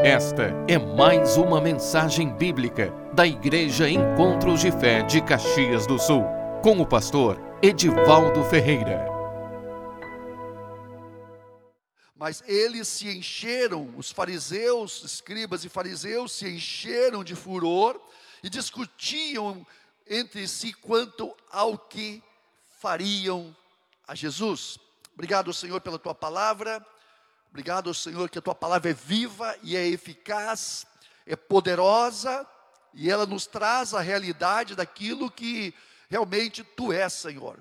Esta é mais uma mensagem bíblica da Igreja Encontros de Fé de Caxias do Sul, com o pastor Edivaldo Ferreira. Mas eles se encheram, os fariseus, escribas e fariseus se encheram de furor e discutiam entre si quanto ao que fariam a Jesus. Obrigado, Senhor, pela tua palavra. Obrigado, Senhor, que a tua palavra é viva e é eficaz, é poderosa e ela nos traz a realidade daquilo que realmente tu és, Senhor.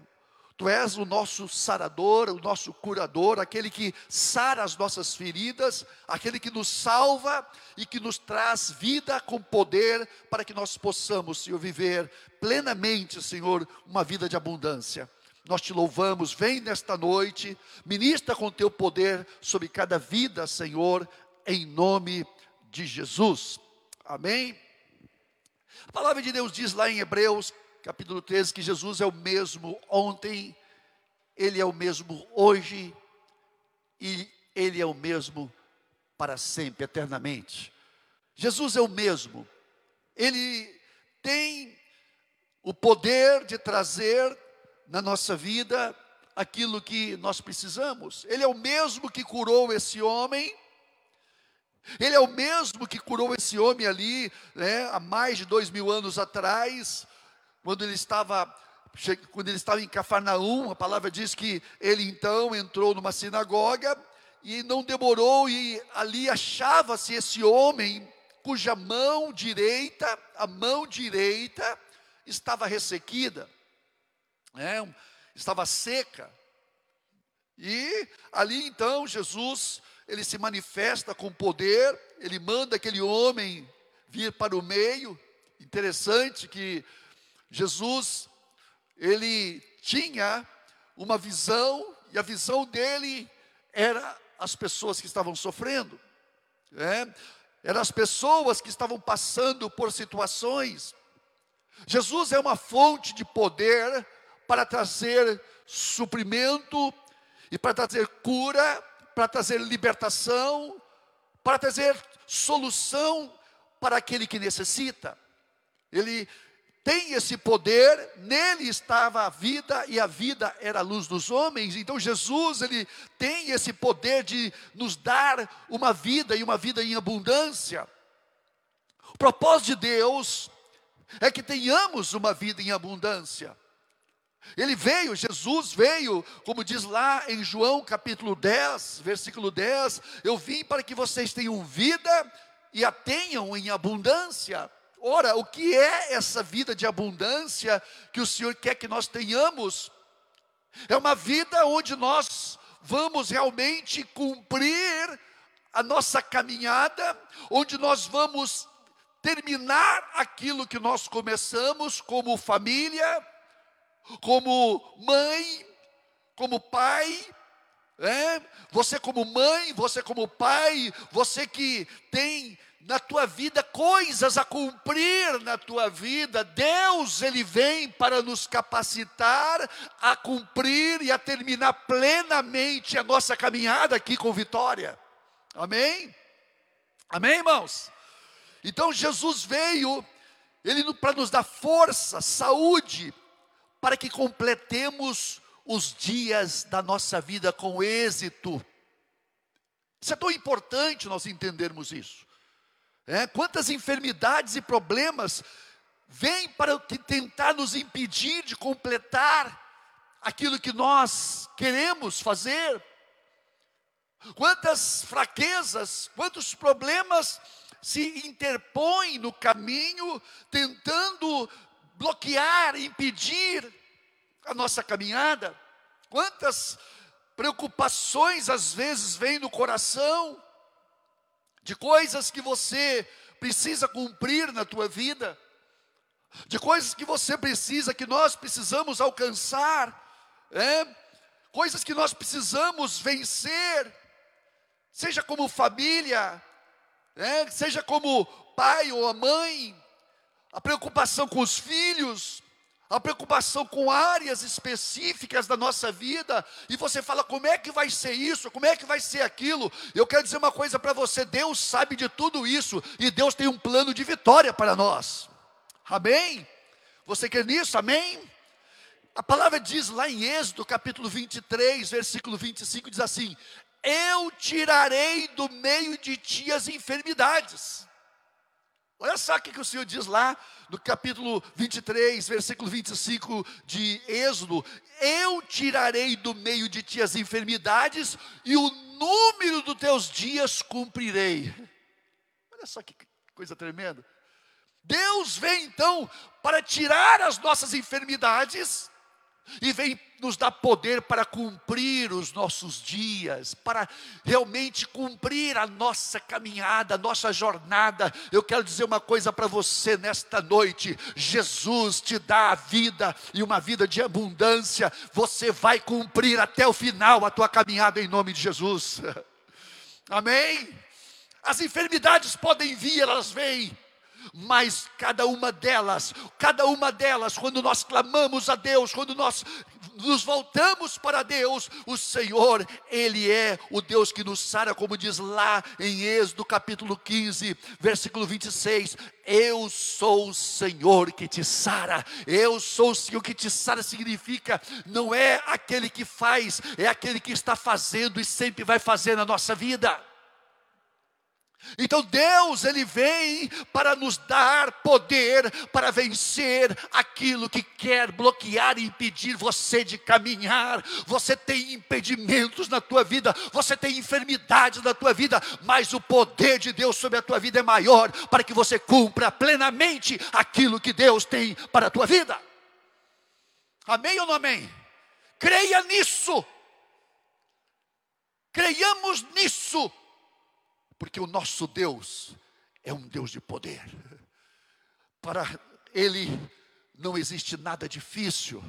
Tu és o nosso sarador, o nosso curador, aquele que sara as nossas feridas, aquele que nos salva e que nos traz vida com poder para que nós possamos, Senhor, viver plenamente, Senhor, uma vida de abundância. Nós te louvamos, vem nesta noite, ministra com teu poder sobre cada vida, Senhor, em nome de Jesus. Amém. A palavra de Deus diz lá em Hebreus, capítulo 13, que Jesus é o mesmo ontem, ele é o mesmo hoje e ele é o mesmo para sempre, eternamente. Jesus é o mesmo. Ele tem o poder de trazer na nossa vida aquilo que nós precisamos. Ele é o mesmo que curou esse homem. Ele é o mesmo que curou esse homem ali, né, há mais de dois mil anos atrás, quando ele estava quando ele estava em Cafarnaum, a palavra diz que ele então entrou numa sinagoga e não demorou e ali achava-se esse homem cuja mão direita, a mão direita estava ressequida né, estava seca. E ali então Jesus, ele se manifesta com poder, ele manda aquele homem vir para o meio. Interessante que Jesus, ele tinha uma visão, e a visão dele era as pessoas que estavam sofrendo, né? eram as pessoas que estavam passando por situações. Jesus é uma fonte de poder para trazer suprimento e para trazer cura, para trazer libertação, para trazer solução para aquele que necessita. Ele tem esse poder, nele estava a vida e a vida era a luz dos homens. Então Jesus, ele tem esse poder de nos dar uma vida e uma vida em abundância. O propósito de Deus é que tenhamos uma vida em abundância. Ele veio, Jesus veio, como diz lá em João capítulo 10, versículo 10: Eu vim para que vocês tenham vida e a tenham em abundância. Ora, o que é essa vida de abundância que o Senhor quer que nós tenhamos? É uma vida onde nós vamos realmente cumprir a nossa caminhada, onde nós vamos terminar aquilo que nós começamos como família, como mãe, como pai, é? você como mãe, você como pai, você que tem na tua vida coisas a cumprir na tua vida, Deus ele vem para nos capacitar a cumprir e a terminar plenamente a nossa caminhada aqui com vitória. Amém? Amém, irmãos? Então Jesus veio ele para nos dar força, saúde, para que completemos os dias da nossa vida com êxito. Isso é tão importante nós entendermos isso. É, quantas enfermidades e problemas vêm para tentar nos impedir de completar aquilo que nós queremos fazer? Quantas fraquezas, quantos problemas se interpõem no caminho, tentando bloquear, impedir a nossa caminhada. Quantas preocupações às vezes vêm no coração de coisas que você precisa cumprir na tua vida, de coisas que você precisa, que nós precisamos alcançar, é? coisas que nós precisamos vencer, seja como família, é? seja como pai ou a mãe, a preocupação com os filhos, a preocupação com áreas específicas da nossa vida, e você fala, como é que vai ser isso, como é que vai ser aquilo? Eu quero dizer uma coisa para você: Deus sabe de tudo isso, e Deus tem um plano de vitória para nós, amém? Você quer nisso, amém? A palavra diz lá em Êxodo, capítulo 23, versículo 25, diz assim: Eu tirarei do meio de ti as enfermidades. Olha só o que o Senhor diz lá no capítulo 23, versículo 25 de Êxodo: Eu tirarei do meio de ti as enfermidades, e o número dos teus dias cumprirei. Olha só que coisa tremenda. Deus vem então para tirar as nossas enfermidades e vem nos dar poder para cumprir os nossos dias, para realmente cumprir a nossa caminhada, a nossa jornada. Eu quero dizer uma coisa para você nesta noite: Jesus te dá a vida e uma vida de abundância. Você vai cumprir até o final a tua caminhada em nome de Jesus. Amém? As enfermidades podem vir, elas vêm mas cada uma delas, cada uma delas, quando nós clamamos a Deus, quando nós nos voltamos para Deus, o Senhor, Ele é o Deus que nos sara, como diz lá em Êxodo capítulo 15, versículo 26. Eu sou o Senhor que te sara, eu sou o Senhor que te sara, significa não é aquele que faz, é aquele que está fazendo e sempre vai fazer na nossa vida. Então Deus, Ele vem para nos dar poder para vencer aquilo que quer bloquear e impedir você de caminhar. Você tem impedimentos na tua vida, você tem enfermidades na tua vida, mas o poder de Deus sobre a tua vida é maior para que você cumpra plenamente aquilo que Deus tem para a tua vida. Amém ou não amém? Creia nisso. Creiamos nisso porque o nosso Deus é um Deus de poder. Para Ele não existe nada difícil,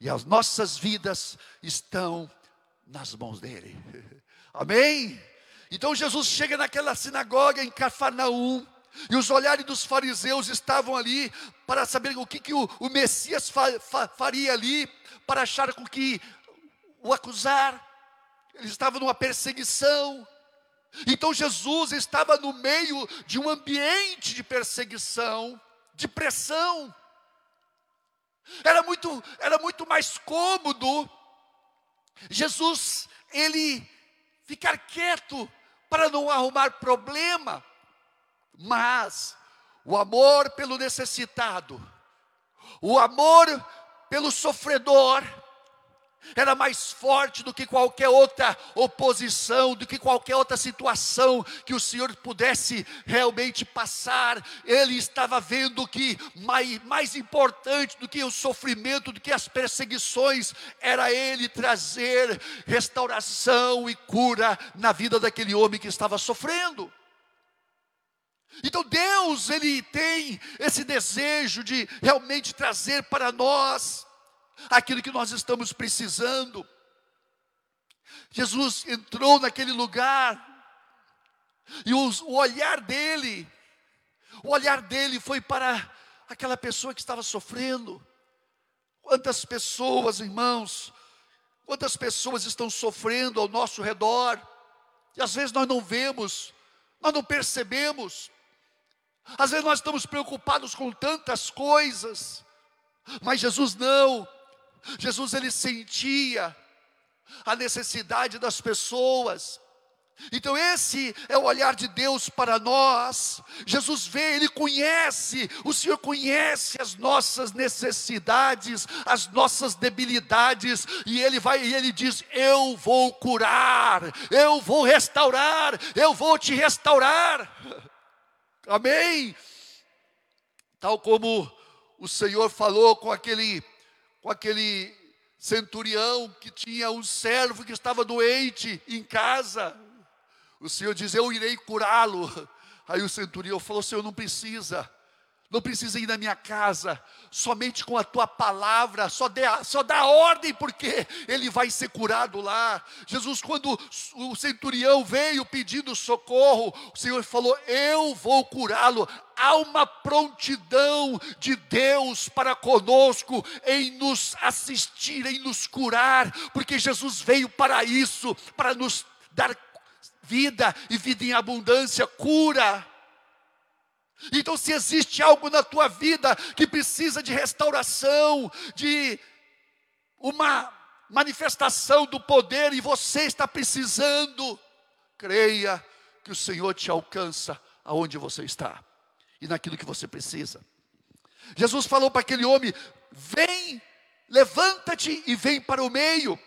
e as nossas vidas estão nas mãos dEle. Amém? Então Jesus chega naquela sinagoga em Cafarnaum, e os olhares dos fariseus estavam ali para saber o que, que o, o Messias fa, fa, faria ali, para achar com que o acusar. Eles estavam numa perseguição, então Jesus estava no meio de um ambiente de perseguição, de pressão. Era muito, era muito mais cômodo Jesus ele ficar quieto para não arrumar problema. Mas o amor pelo necessitado, o amor pelo sofredor, era mais forte do que qualquer outra oposição, do que qualquer outra situação que o Senhor pudesse realmente passar. Ele estava vendo que mais, mais importante do que o sofrimento, do que as perseguições, era Ele trazer restauração e cura na vida daquele homem que estava sofrendo. Então Deus, Ele tem esse desejo de realmente trazer para nós aquilo que nós estamos precisando. Jesus entrou naquele lugar, e os, o olhar dele, o olhar dele foi para aquela pessoa que estava sofrendo. Quantas pessoas, irmãos, quantas pessoas estão sofrendo ao nosso redor, e às vezes nós não vemos, nós não percebemos, às vezes nós estamos preocupados com tantas coisas, mas Jesus não, Jesus ele sentia a necessidade das pessoas. Então, esse é o olhar de Deus para nós. Jesus vê, Ele conhece, o Senhor conhece as nossas necessidades, as nossas debilidades, e Ele vai e Ele diz: Eu vou curar, eu vou restaurar, eu vou te restaurar. Amém? Tal como o Senhor falou com aquele com aquele centurião que tinha um servo que estava doente em casa. O Senhor diz: Eu irei curá-lo. Aí o centurião falou: Senhor, não precisa. Não precisa ir na minha casa, somente com a tua palavra, só, dê, só dá ordem, porque ele vai ser curado lá. Jesus, quando o centurião veio pedindo socorro, o Senhor falou: Eu vou curá-lo. Há uma prontidão de Deus para conosco em nos assistir, em nos curar, porque Jesus veio para isso, para nos dar vida e vida em abundância, cura. Então, se existe algo na tua vida que precisa de restauração, de uma manifestação do poder e você está precisando, creia que o Senhor te alcança aonde você está e naquilo que você precisa. Jesus falou para aquele homem: vem, levanta-te e vem para o meio.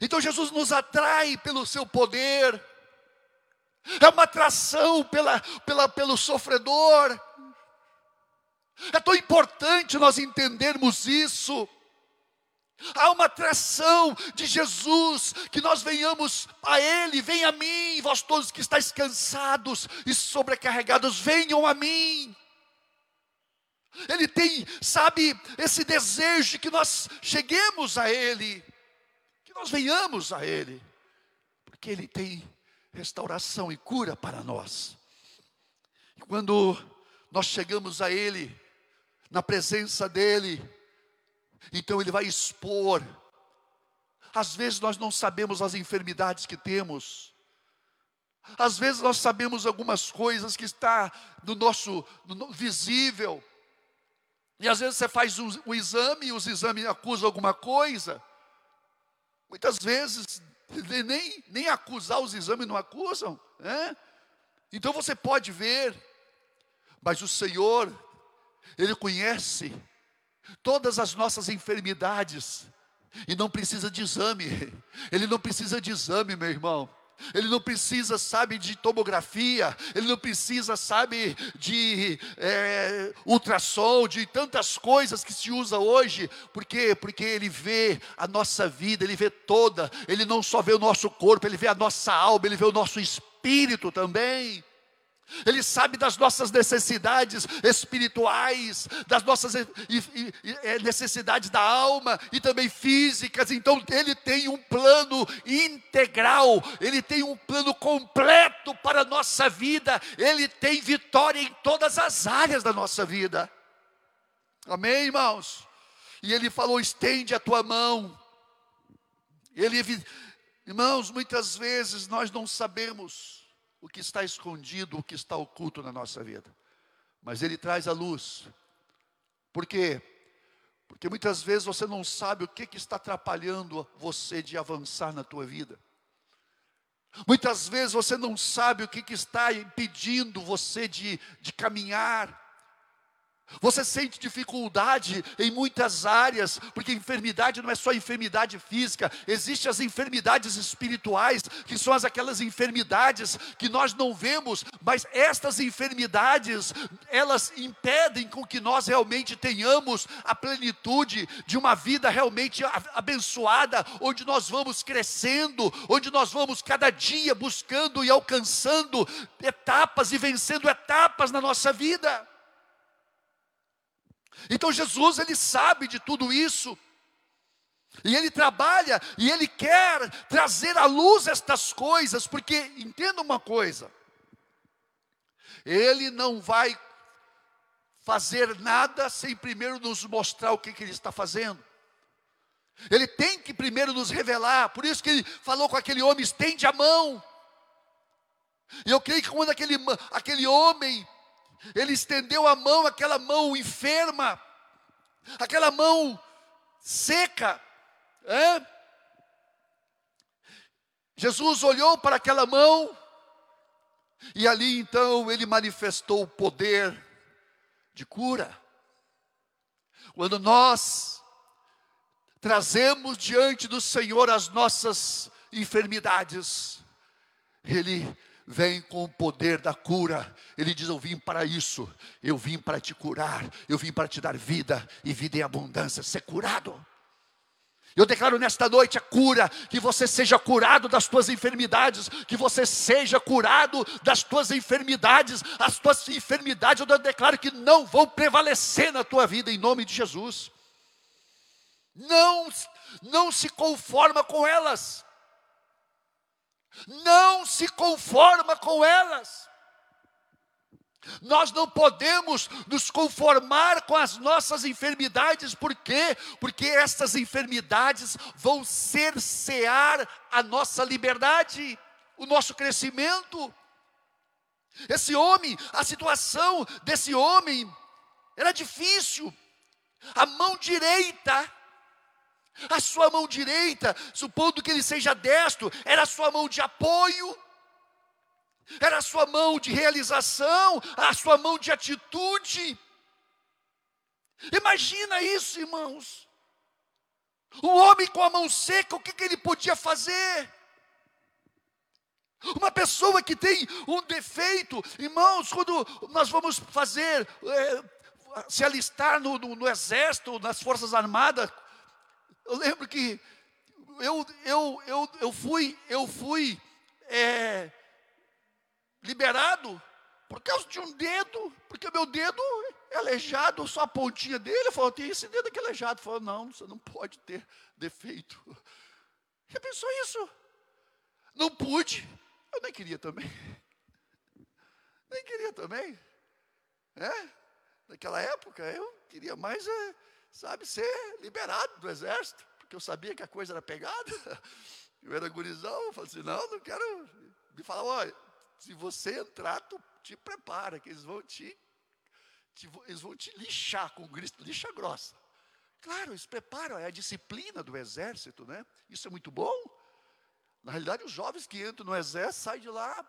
Então Jesus nos atrai pelo seu poder é uma atração pela, pela, pelo sofredor. É tão importante nós entendermos isso. Há uma atração de Jesus, que nós venhamos a Ele, venha a mim, vós todos que estáis cansados e sobrecarregados, venham a mim. Ele tem, sabe, esse desejo de que nós cheguemos a Ele, que nós venhamos a Ele, porque Ele tem restauração e cura para nós. E quando nós chegamos a Ele, na presença dEle, então Ele vai expor. Às vezes nós não sabemos as enfermidades que temos. Às vezes nós sabemos algumas coisas que está no nosso no, visível. E às vezes você faz um, um exame e os exames acusam alguma coisa. Muitas vezes nem, nem acusar os exames não acusam. Né? Então você pode ver, mas o Senhor, Ele conhece todas as nossas enfermidades, e não precisa de exame, Ele não precisa de exame, meu irmão. Ele não precisa, sabe, de tomografia, ele não precisa, sabe, de é, ultrassom, de tantas coisas que se usa hoje. Por quê? Porque ele vê a nossa vida, ele vê toda, ele não só vê o nosso corpo, ele vê a nossa alma, ele vê o nosso espírito também. Ele sabe das nossas necessidades espirituais, das nossas é, necessidades da alma e também físicas. Então, Ele tem um plano integral, Ele tem um plano completo para a nossa vida, Ele tem vitória em todas as áreas da nossa vida. Amém, irmãos? E Ele falou: estende a tua mão. Ele, irmãos, muitas vezes nós não sabemos o que está escondido, o que está oculto na nossa vida. Mas Ele traz a luz. Por quê? Porque muitas vezes você não sabe o que, que está atrapalhando você de avançar na tua vida. Muitas vezes você não sabe o que, que está impedindo você de, de caminhar. Você sente dificuldade em muitas áreas, porque enfermidade não é só enfermidade física, existem as enfermidades espirituais, que são as, aquelas enfermidades que nós não vemos, mas estas enfermidades, elas impedem com que nós realmente tenhamos a plenitude de uma vida realmente abençoada, onde nós vamos crescendo, onde nós vamos cada dia buscando e alcançando etapas e vencendo etapas na nossa vida. Então Jesus, ele sabe de tudo isso. E ele trabalha e ele quer trazer à luz estas coisas, porque entenda uma coisa: ele não vai fazer nada sem primeiro nos mostrar o que, que ele está fazendo. Ele tem que primeiro nos revelar, por isso que ele falou com aquele homem: estende a mão. E eu creio que quando aquele, aquele homem ele estendeu a mão, aquela mão enferma, aquela mão seca. É? Jesus olhou para aquela mão, e ali então ele manifestou o poder de cura. Quando nós trazemos diante do Senhor as nossas enfermidades, Ele vem com o poder da cura. Ele diz: Eu vim para isso, eu vim para te curar, eu vim para te dar vida e vida em abundância, ser curado. Eu declaro nesta noite a cura, que você seja curado das tuas enfermidades, que você seja curado das tuas enfermidades, as tuas enfermidades eu declaro que não vão prevalecer na tua vida em nome de Jesus. Não, não se conforma com elas. Não se conforma com elas. Nós não podemos nos conformar com as nossas enfermidades, por quê? Porque essas enfermidades vão cercear a nossa liberdade, o nosso crescimento. Esse homem, a situação desse homem era difícil. A mão direita, a sua mão direita, supondo que ele seja destro, era a sua mão de apoio era a sua mão de realização, a sua mão de atitude. Imagina isso, irmãos. Um homem com a mão seca, o que, que ele podia fazer? Uma pessoa que tem um defeito, irmãos, quando nós vamos fazer, é, se alistar no, no, no, exército, nas forças armadas, eu lembro que eu, eu, eu, eu fui, eu fui é, liberado por causa de um dedo, porque meu dedo é aleijado, só a pontinha dele. Eu falei, tem esse dedo aqui aleijado. Falou, não, você não pode ter defeito. Já pensou isso? Não pude. Eu nem queria também. Nem queria também. É? Naquela época eu queria mais, é, sabe, ser liberado do exército, porque eu sabia que a coisa era pegada. Eu era gurizão, eu falei assim, não, não quero. Me falava, olha, se você entrar, tu te prepara, que eles vão te, te eles vão te lixar com grito, lixa grossa. Claro, eles preparam, é a disciplina do exército, né? Isso é muito bom. Na realidade, os jovens que entram no exército saem de lá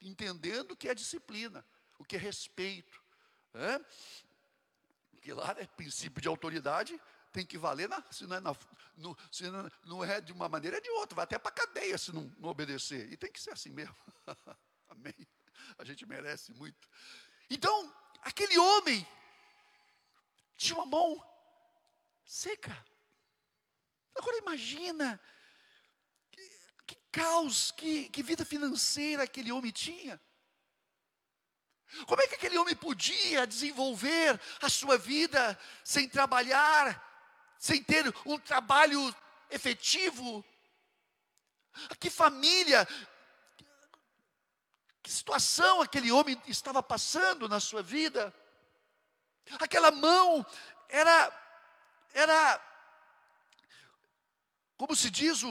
entendendo o que é disciplina, o que é respeito. Né? Lá é princípio de autoridade, tem que valer, na, se, não é na, no, se não, não, é de uma maneira, é de outra, vai até para a cadeia se não, não obedecer. E tem que ser assim mesmo. Amém. A gente merece muito. Então, aquele homem tinha uma mão seca. Agora imagina que, que caos, que, que vida financeira aquele homem tinha. Como é que aquele homem podia desenvolver a sua vida sem trabalhar, sem ter um trabalho efetivo. Que família, que situação aquele homem estava passando na sua vida. Aquela mão era, era, como se diz,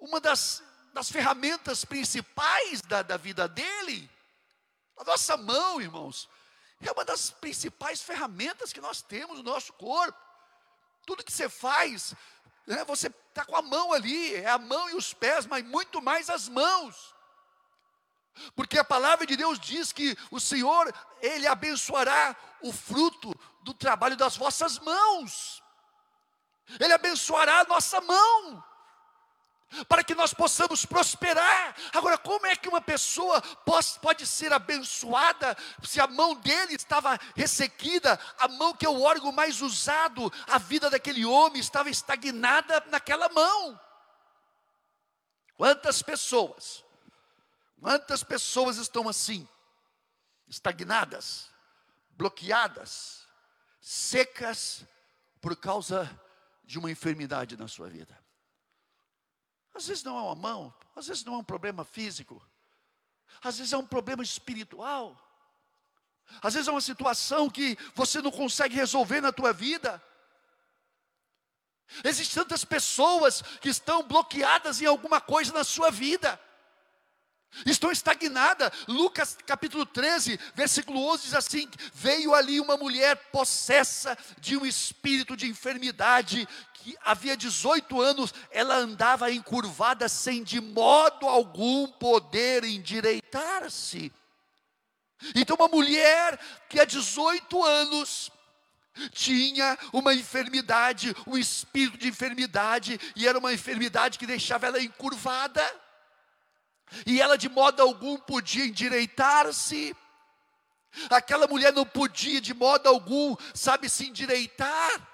uma das, das ferramentas principais da, da vida dele. A nossa mão, irmãos, é uma das principais ferramentas que nós temos no nosso corpo. Tudo que você faz, né, você está com a mão ali, é a mão e os pés, mas muito mais as mãos. Porque a palavra de Deus diz que o Senhor, Ele abençoará o fruto do trabalho das vossas mãos. Ele abençoará a nossa mão para que nós possamos prosperar. Agora, como é que uma pessoa pode ser abençoada se a mão dele estava ressequida, a mão que é o órgão mais usado, a vida daquele homem estava estagnada naquela mão? Quantas pessoas, quantas pessoas estão assim, estagnadas, bloqueadas, secas, por causa de uma enfermidade na sua vida? Às vezes não é uma mão, às vezes não é um problema físico, às vezes é um problema espiritual, às vezes é uma situação que você não consegue resolver na tua vida. Existem tantas pessoas que estão bloqueadas em alguma coisa na sua vida. Estão estagnadas. Lucas capítulo 13, versículo 11 diz assim: Veio ali uma mulher possessa de um espírito de enfermidade, que havia 18 anos, ela andava encurvada sem de modo algum poder endireitar-se. Então, uma mulher que há 18 anos tinha uma enfermidade, um espírito de enfermidade, e era uma enfermidade que deixava ela encurvada e ela de modo algum podia endireitar-se. Aquela mulher não podia de modo algum, sabe, se endireitar.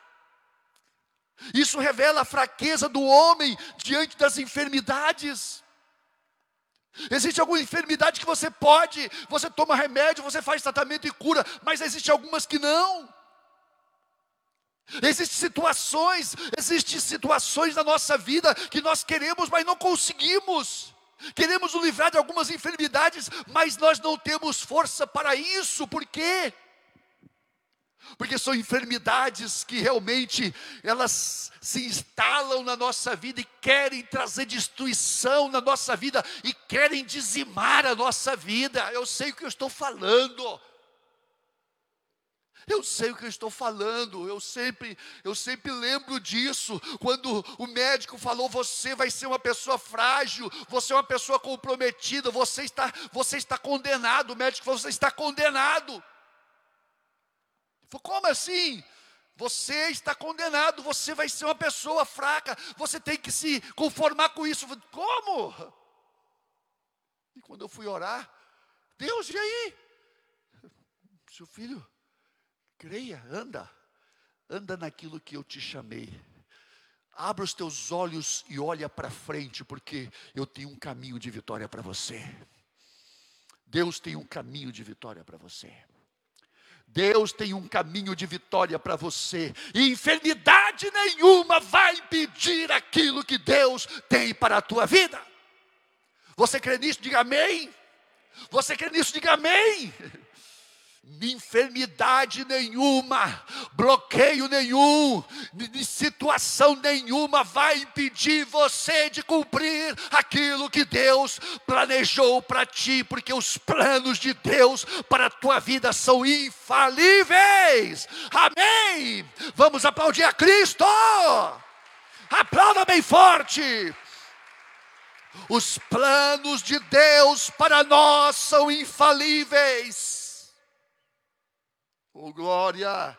Isso revela a fraqueza do homem diante das enfermidades. Existe alguma enfermidade que você pode, você toma remédio, você faz tratamento e cura, mas existe algumas que não. Existem situações, existem situações na nossa vida que nós queremos, mas não conseguimos. Queremos nos livrar de algumas enfermidades, mas nós não temos força para isso. Por quê? Porque são enfermidades que realmente elas se instalam na nossa vida e querem trazer destruição na nossa vida e querem dizimar a nossa vida. Eu sei o que eu estou falando. Eu sei o que eu estou falando, eu sempre, eu sempre lembro disso. Quando o médico falou: "Você vai ser uma pessoa frágil, você é uma pessoa comprometida, você está, você está condenado". O médico falou: "Você está condenado". Falei, Como assim? Você está condenado, você vai ser uma pessoa fraca, você tem que se conformar com isso. Falei, Como? E quando eu fui orar, Deus, e aí? Seu filho, Creia, anda, anda naquilo que eu te chamei. Abra os teus olhos e olha para frente, porque eu tenho um caminho de vitória para você. Deus tem um caminho de vitória para você. Deus tem um caminho de vitória para você, e enfermidade nenhuma vai impedir aquilo que Deus tem para a tua vida. Você crê nisso? Diga amém. Você crê nisso? Diga amém enfermidade nenhuma, bloqueio nenhum, situação nenhuma vai impedir você de cumprir aquilo que Deus planejou para ti, porque os planos de Deus para a tua vida são infalíveis. Amém. Vamos aplaudir a Cristo. Aplauda bem forte. Os planos de Deus para nós são infalíveis oh glória,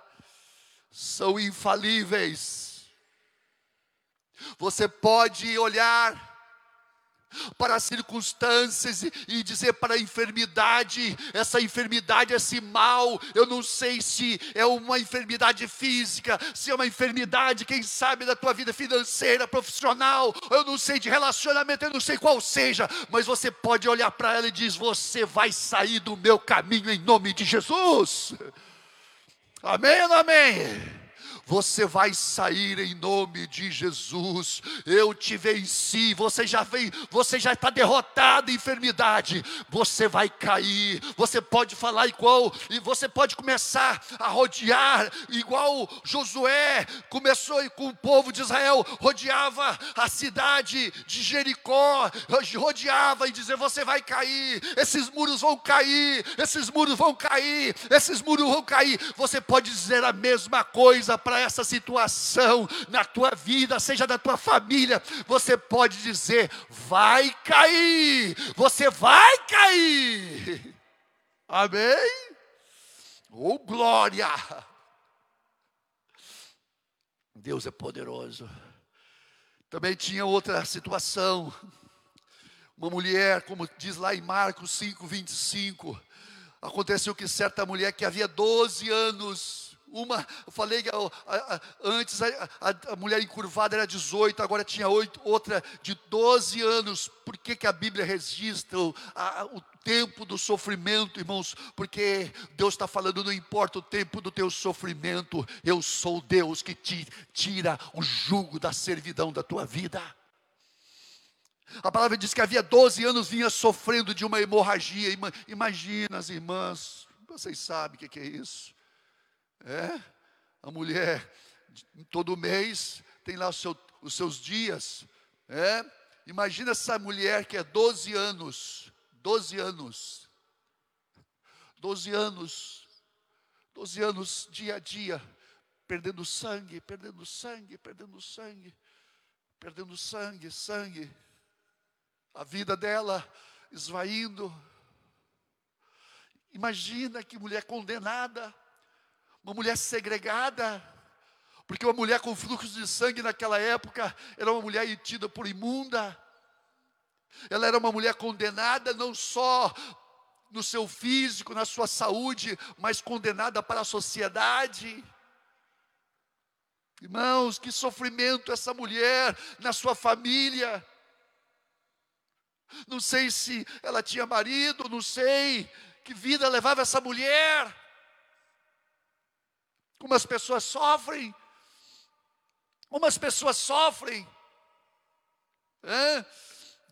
são infalíveis. Você pode olhar para as circunstâncias e dizer para a enfermidade, essa enfermidade, esse mal, eu não sei se é uma enfermidade física, se é uma enfermidade, quem sabe, da tua vida financeira, profissional, eu não sei de relacionamento, eu não sei qual seja, mas você pode olhar para ela e diz: Você vai sair do meu caminho em nome de Jesus. Amém ou não amém? Você vai sair em nome de Jesus. Eu te venci. Você já vem, você já está derrotado, enfermidade. Você vai cair. Você pode falar igual e você pode começar a rodear igual Josué começou com o povo de Israel, rodeava a cidade de Jericó, rodeava e dizer: você vai cair. Esses muros vão cair. Esses muros vão cair. Esses muros vão cair. Você pode dizer a mesma coisa para essa situação na tua vida, seja da tua família, você pode dizer: vai cair, você vai cair. Amém? Oh, glória! Deus é poderoso. Também tinha outra situação. Uma mulher, como diz lá em Marcos 5, 25, aconteceu que certa mulher que havia 12 anos uma, eu falei antes, a, a, mulher encurvada era 18, agora tinha 8, outra de 12 anos. Por que, que a Bíblia registra o, o tempo do sofrimento, irmãos? Porque Deus está falando, não importa o tempo do teu sofrimento, eu sou Deus que te tira o jugo da servidão da tua vida. A palavra diz que havia 12 anos vinha sofrendo de uma hemorragia. Imagina as irmãs, vocês sabem o que é isso. É, a mulher, todo mês, tem lá seu, os seus dias. É, imagina essa mulher que é 12 anos, 12 anos, 12 anos, 12 anos dia a dia, perdendo sangue, perdendo sangue, perdendo sangue, perdendo sangue, sangue, a vida dela esvaindo. Imagina que mulher condenada, uma mulher segregada, porque uma mulher com fluxo de sangue naquela época era uma mulher tida por imunda. Ela era uma mulher condenada não só no seu físico, na sua saúde, mas condenada para a sociedade. Irmãos, que sofrimento essa mulher na sua família. Não sei se ela tinha marido, não sei que vida levava essa mulher. Como as pessoas sofrem. Como as pessoas sofrem. É?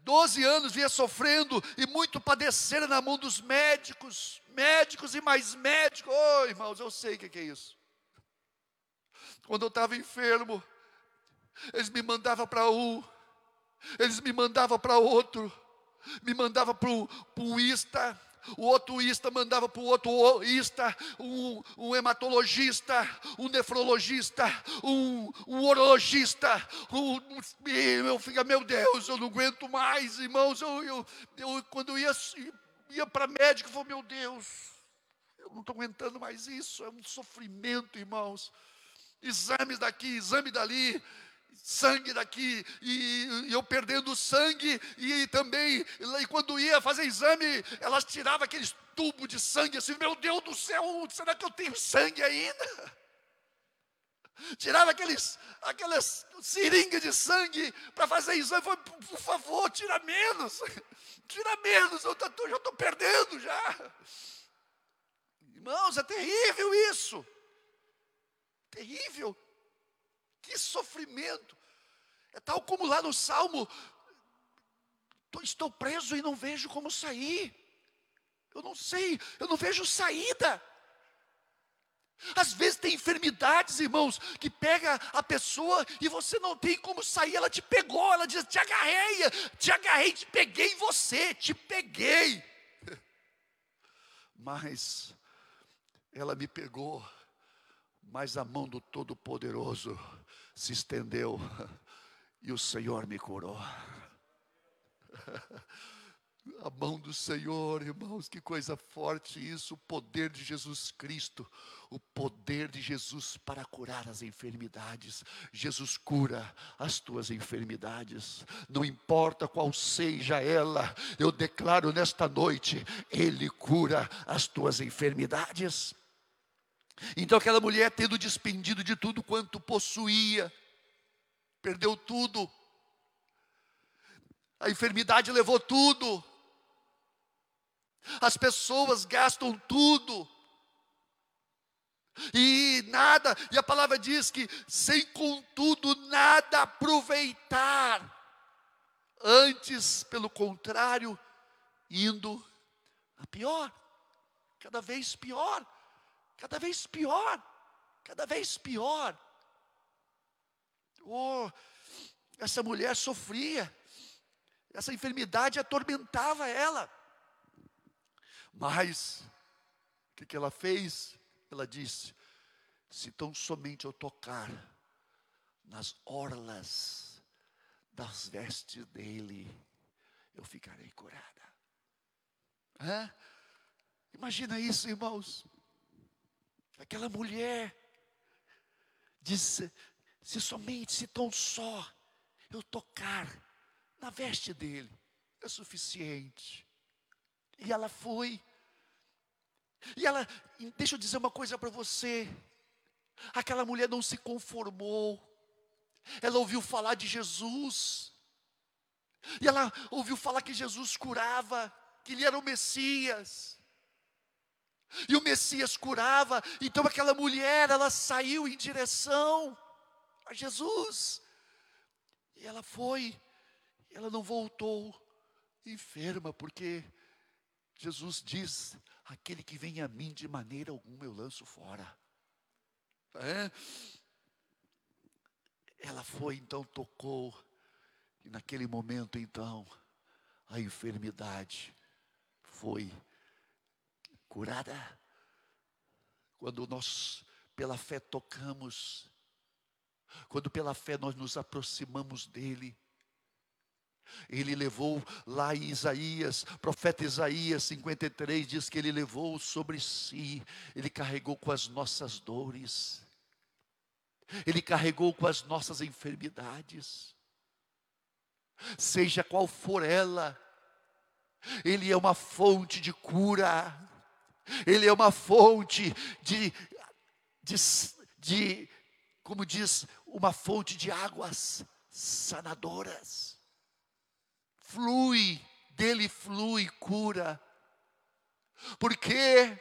Doze anos vinha sofrendo e muito padecer na mão dos médicos, médicos e mais médicos. Oh, irmãos, eu sei o que é isso. Quando eu estava enfermo, eles me mandavam para um, eles me mandavam para outro, me mandavam para um ista, o outro ista mandava para o outro ista, um, um, hematologista, um nefrologista, um, um urologista. Um, meu filho, meu Deus, eu não aguento mais, irmãos. Eu, eu, eu quando eu ia, ia para médico, eu falei, meu Deus, eu não estou aguentando mais isso, é um sofrimento, irmãos exames daqui, exame dali, sangue daqui, e, e eu perdendo sangue, e também, e quando ia fazer exame, elas tiravam aqueles tubos de sangue, assim, meu Deus do céu, será que eu tenho sangue ainda? Tirava aqueles, aquelas seringas de sangue para fazer exame, foi, por favor, tira menos, tira menos, eu, já estou perdendo já. Irmãos, é terrível isso terrível. Que sofrimento. É tal como lá no Salmo, estou preso e não vejo como sair. Eu não sei, eu não vejo saída. Às vezes tem enfermidades, irmãos, que pega a pessoa e você não tem como sair, ela te pegou, ela diz: te agarrei, te agarrei, te peguei em você, te peguei. Mas ela me pegou mas a mão do Todo-Poderoso se estendeu e o Senhor me curou. A mão do Senhor, irmãos, que coisa forte isso, o poder de Jesus Cristo, o poder de Jesus para curar as enfermidades. Jesus cura as tuas enfermidades, não importa qual seja ela, eu declaro nesta noite, Ele cura as tuas enfermidades. Então aquela mulher, tendo despendido de tudo quanto possuía, perdeu tudo, a enfermidade levou tudo, as pessoas gastam tudo, e nada, e a palavra diz que sem contudo nada aproveitar, antes, pelo contrário, indo a pior, cada vez pior cada vez pior, cada vez pior. Oh, essa mulher sofria, essa enfermidade atormentava ela. Mas, o que, que ela fez? Ela disse: se tão somente eu tocar nas orlas das vestes dele, eu ficarei curada. Hã? Imagina isso, irmãos. Aquela mulher disse: se somente, se tão só eu tocar na veste dele, é suficiente. E ela foi. E ela, deixa eu dizer uma coisa para você. Aquela mulher não se conformou. Ela ouviu falar de Jesus. E ela ouviu falar que Jesus curava, que ele era o Messias. E o Messias curava, então aquela mulher, ela saiu em direção a Jesus. E ela foi, ela não voltou enferma, porque Jesus diz: aquele que vem a mim de maneira alguma eu lanço fora. É? Ela foi, então tocou, e naquele momento, então, a enfermidade foi curada. Quando nós, pela fé, tocamos, quando pela fé nós nos aproximamos dEle, ele levou lá em Isaías, profeta Isaías 53 diz que ele levou sobre si, ele carregou com as nossas dores, ele carregou com as nossas enfermidades, seja qual for ela, ele é uma fonte de cura. Ele é uma fonte de, de, de como diz uma fonte de águas sanadoras. Flui, dele flui cura. Por quê?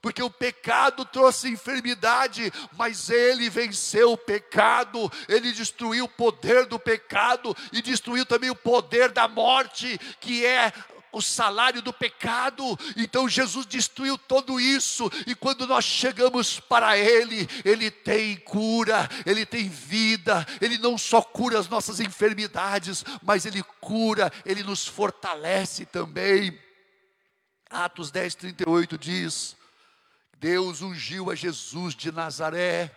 Porque o pecado trouxe enfermidade, mas ele venceu o pecado, ele destruiu o poder do pecado e destruiu também o poder da morte, que é o salário do pecado. Então Jesus destruiu tudo isso, e quando nós chegamos para Ele, Ele tem cura, Ele tem vida, Ele não só cura as nossas enfermidades, mas Ele cura, Ele nos fortalece também. Atos 10, 38 diz: Deus ungiu a Jesus de Nazaré.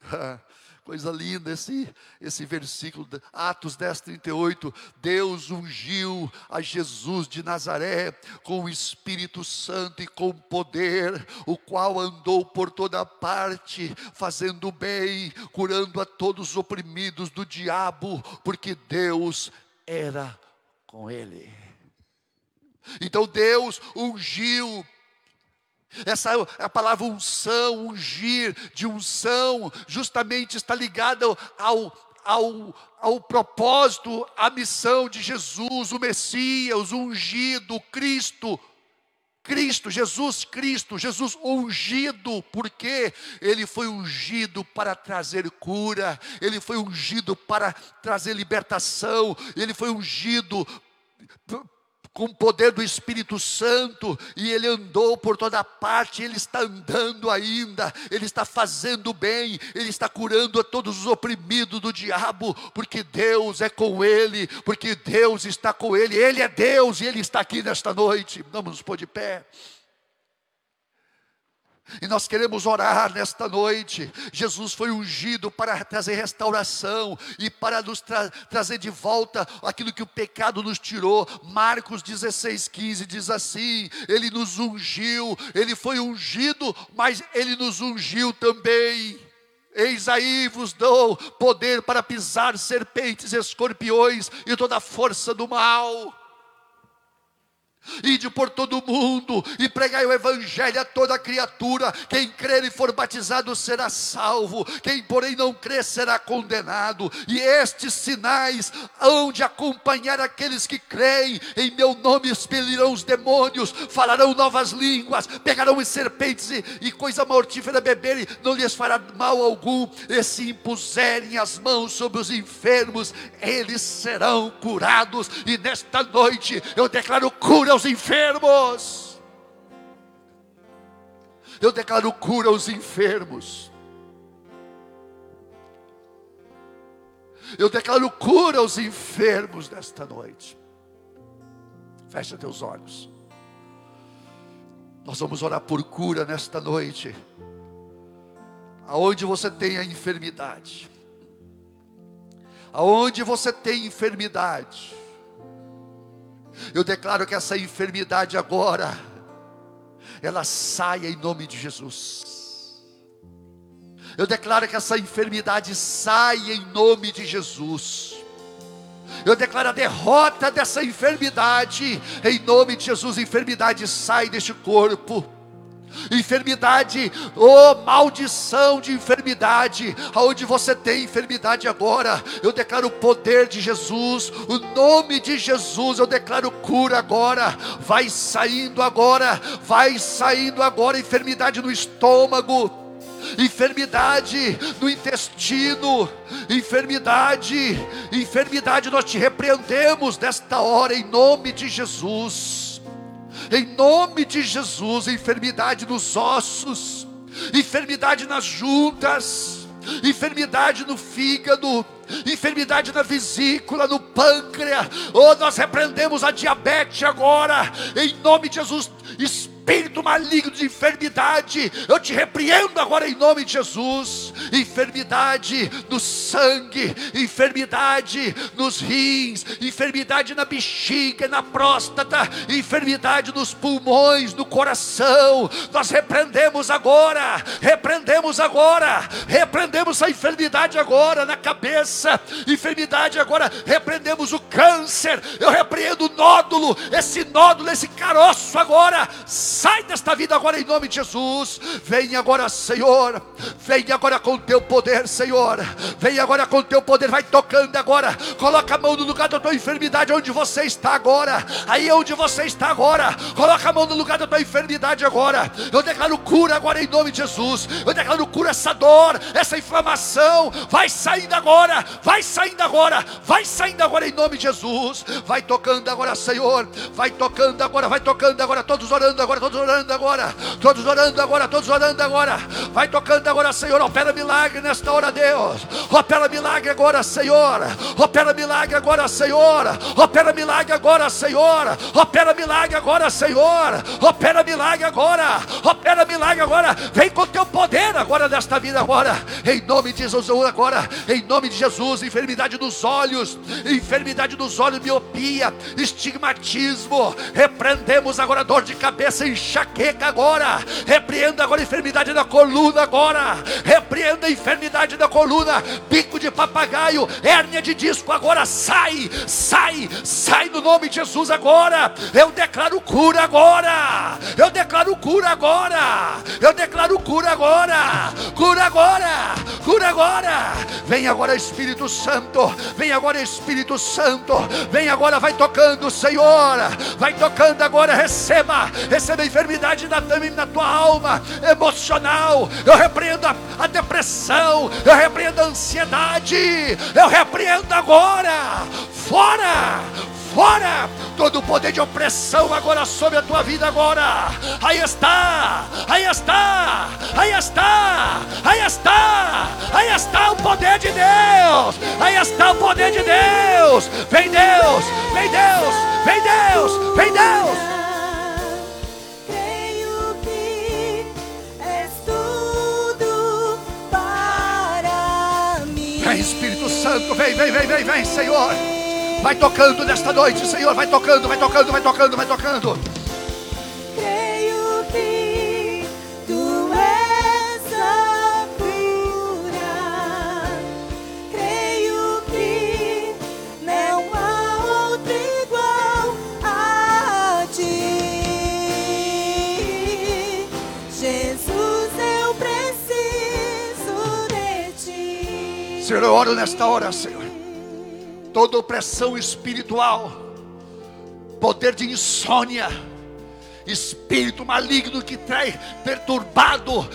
Coisa linda esse, esse versículo, Atos 10, 38. Deus ungiu a Jesus de Nazaré com o Espírito Santo e com poder, o qual andou por toda parte, fazendo bem, curando a todos os oprimidos do diabo, porque Deus era com ele. Então Deus ungiu essa a palavra unção, ungir, de unção, justamente está ligada ao, ao, ao propósito, à missão de Jesus, o Messias, o ungido, Cristo. Cristo, Jesus Cristo, Jesus ungido, porque Ele foi ungido para trazer cura, Ele foi ungido para trazer libertação, Ele foi ungido com o poder do Espírito Santo, e ele andou por toda parte, ele está andando ainda, ele está fazendo bem, ele está curando a todos os oprimidos do diabo, porque Deus é com ele, porque Deus está com ele, ele é Deus e ele está aqui nesta noite. Vamos nos pôr de pé. E nós queremos orar nesta noite. Jesus foi ungido para trazer restauração e para nos tra trazer de volta aquilo que o pecado nos tirou. Marcos 16, 15 diz assim: Ele nos ungiu, Ele foi ungido, mas Ele nos ungiu também. Eis aí vos dou poder para pisar serpentes, escorpiões e toda a força do mal. Ide por todo o mundo e pregai o evangelho a toda criatura. Quem crer e for batizado será salvo, quem porém não crer será condenado. E estes sinais hão de acompanhar aqueles que creem. Em meu nome expelirão os demônios, falarão novas línguas, pegarão as serpentes e, e coisa mortífera beberem, não lhes fará mal algum. E se impuserem as mãos sobre os enfermos, eles serão curados. E nesta noite eu declaro cura aos enfermos. Eu declaro cura aos enfermos. Eu declaro cura aos enfermos nesta noite. Fecha teus olhos. Nós vamos orar por cura nesta noite. Aonde você tem a enfermidade. Aonde você tem enfermidade eu declaro que essa enfermidade agora, ela saia em nome de Jesus. Eu declaro que essa enfermidade saia em nome de Jesus. Eu declaro a derrota dessa enfermidade, em nome de Jesus. Enfermidade sai deste corpo enfermidade, oh maldição de enfermidade, aonde você tem enfermidade agora, eu declaro o poder de Jesus, o nome de Jesus, eu declaro cura agora, vai saindo agora, vai saindo agora, enfermidade no estômago, enfermidade no intestino, enfermidade, enfermidade, nós te repreendemos nesta hora em nome de Jesus em nome de Jesus, enfermidade nos ossos, enfermidade nas juntas, enfermidade no fígado, enfermidade na vesícula, no pâncreas. Oh, nós repreendemos a diabetes agora, em nome de Jesus. Espírito maligno de enfermidade, eu te repreendo agora em nome de Jesus. Enfermidade no sangue, enfermidade nos rins, enfermidade na bexiga, na próstata, enfermidade nos pulmões, no coração. Nós repreendemos agora, repreendemos agora, repreendemos a enfermidade agora na cabeça, enfermidade agora, repreendemos o câncer. Eu repreendo o nódulo, esse nódulo, esse caroço agora Sai desta vida agora em nome de Jesus. Vem agora, Senhor. Vem agora com com teu poder, Senhor. Vem agora com teu poder, vai tocando agora. Coloca a mão no lugar da tua enfermidade onde você está agora. Aí onde você está agora. Coloca a mão no lugar da tua enfermidade agora. Eu declaro cura agora em nome de Jesus. Eu declaro cura essa dor, essa inflamação. Vai saindo agora, vai saindo agora, vai saindo agora em nome de Jesus. Vai tocando agora, Senhor. Vai tocando agora, vai tocando agora. Todos orando agora, todos orando agora. Todos orando agora, todos orando agora. Vai tocando agora, Senhor. Opera milagre nesta hora, Deus. Opera milagre agora, Senhor. Opera milagre agora, Senhor. Opera milagre agora, Senhor. Opera milagre agora, Senhor. Opera milagre agora. Opera milagre agora. Vem com teu poder agora nesta vida agora. Em nome de Jesus agora. Em nome de Jesus, enfermidade dos olhos, enfermidade dos olhos, miopia, estigmatismo. Repreendemos agora dor de cabeça, enxaqueca agora. Repreenda agora enfermidade da coluna agora. Repreenda a enfermidade da coluna, bico de papagaio, hérnia de disco agora sai, sai, sai no nome de Jesus agora. Eu declaro cura agora. Eu declaro cura agora. Eu declaro cura agora. Cura agora. Cura agora. Vem agora Espírito Santo. Vem agora Espírito Santo. Vem agora, vai tocando, Senhor. Vai tocando agora, receba. Receba a enfermidade na, tua alma emocional. Eu repreendo a, a depressão. Eu repreendo a ansiedade. Eu repreendo agora. Fora! fora todo o poder de opressão agora sobre a tua vida agora. Aí está, aí está, aí está, aí está, aí está o poder de Deus. Aí está o poder de Deus. Vem Deus, vem Deus, vem Deus, vem Deus. Vem Espírito Santo, vem, vem, vem, vem, vem, Senhor. Vai tocando nesta noite, Senhor. Vai tocando, vai tocando, vai tocando, vai tocando. Senhor, eu oro nesta hora, Senhor toda opressão espiritual, poder de insônia, espírito maligno que traz perturbado,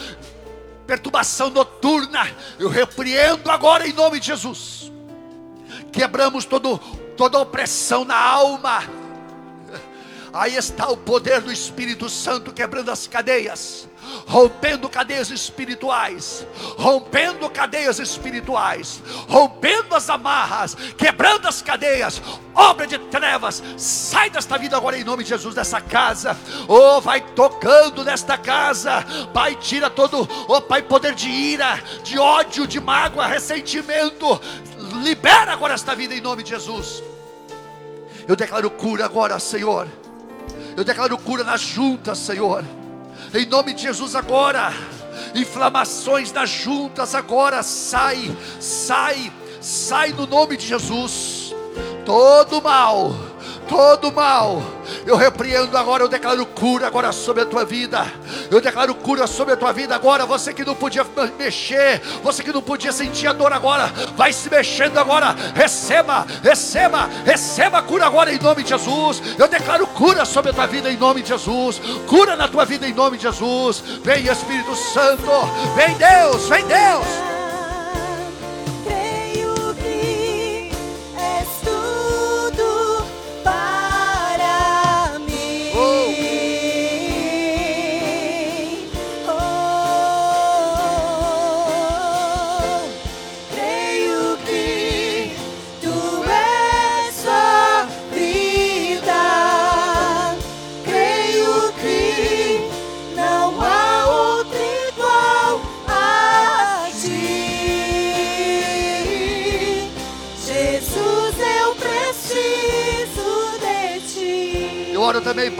perturbação noturna, eu repreendo agora em nome de Jesus. Quebramos todo, toda opressão na alma. Aí está o poder do Espírito Santo quebrando as cadeias rompendo cadeias espirituais, rompendo cadeias espirituais, rompendo as amarras, quebrando as cadeias, obra de trevas, sai desta vida agora em nome de Jesus dessa casa, oh, vai tocando nesta casa, Pai, tira todo, oh Pai, poder de ira, de ódio, de mágoa, ressentimento, libera agora esta vida em nome de Jesus. Eu declaro cura agora, Senhor. Eu declaro cura nas juntas, Senhor. Em nome de Jesus agora. Inflamações das juntas agora sai, sai, sai no nome de Jesus. Todo mal todo mal. Eu repreendo agora, eu declaro cura agora sobre a tua vida. Eu declaro cura sobre a tua vida agora. Você que não podia mexer, você que não podia sentir a dor agora, vai se mexendo agora. Receba, receba, receba a cura agora em nome de Jesus. Eu declaro cura sobre a tua vida em nome de Jesus. Cura na tua vida em nome de Jesus. Vem Espírito Santo, vem Deus, vem Deus.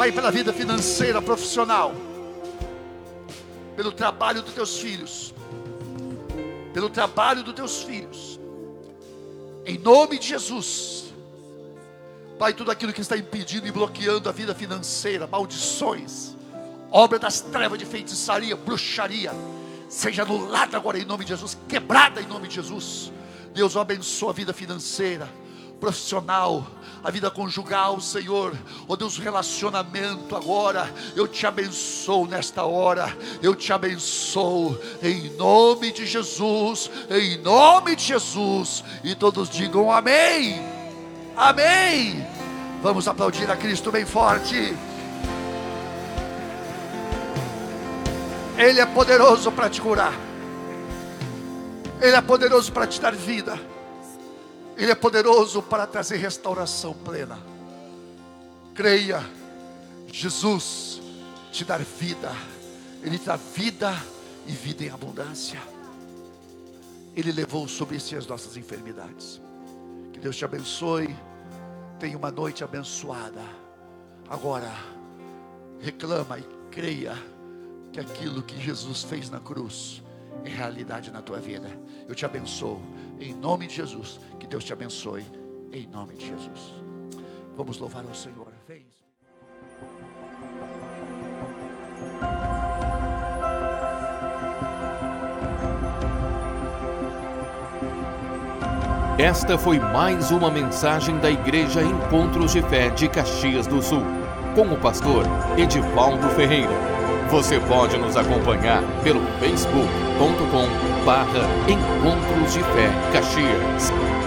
Pai, pela vida financeira, profissional, pelo trabalho dos teus filhos, pelo trabalho dos teus filhos, em nome de Jesus. Pai, tudo aquilo que está impedindo e bloqueando a vida financeira, maldições, obra das trevas de feitiçaria, bruxaria, seja anulada agora em nome de Jesus, quebrada em nome de Jesus. Deus abençoa a vida financeira, profissional, a vida conjugal, Senhor. Oh Deus, relacionamento agora. Eu te abençoo nesta hora. Eu te abençoo em nome de Jesus. Em nome de Jesus. E todos digam amém. Amém. Vamos aplaudir a Cristo bem forte. Ele é poderoso para te curar. Ele é poderoso para te dar vida. Ele é poderoso para trazer restauração plena. Creia, Jesus te dar vida. Ele dá vida e vida em abundância. Ele levou sobre si as nossas enfermidades. Que Deus te abençoe. Tenha uma noite abençoada. Agora, reclama e creia que aquilo que Jesus fez na cruz é realidade na tua vida. Eu te abençoo em nome de Jesus. Deus te abençoe em nome de Jesus. Vamos louvar ao Senhor. Vem. Esta foi mais uma mensagem da Igreja Encontros de Fé de Caxias do Sul, com o pastor Edivaldo Ferreira. Você pode nos acompanhar pelo facebook.com barra Encontros de Fé Caxias.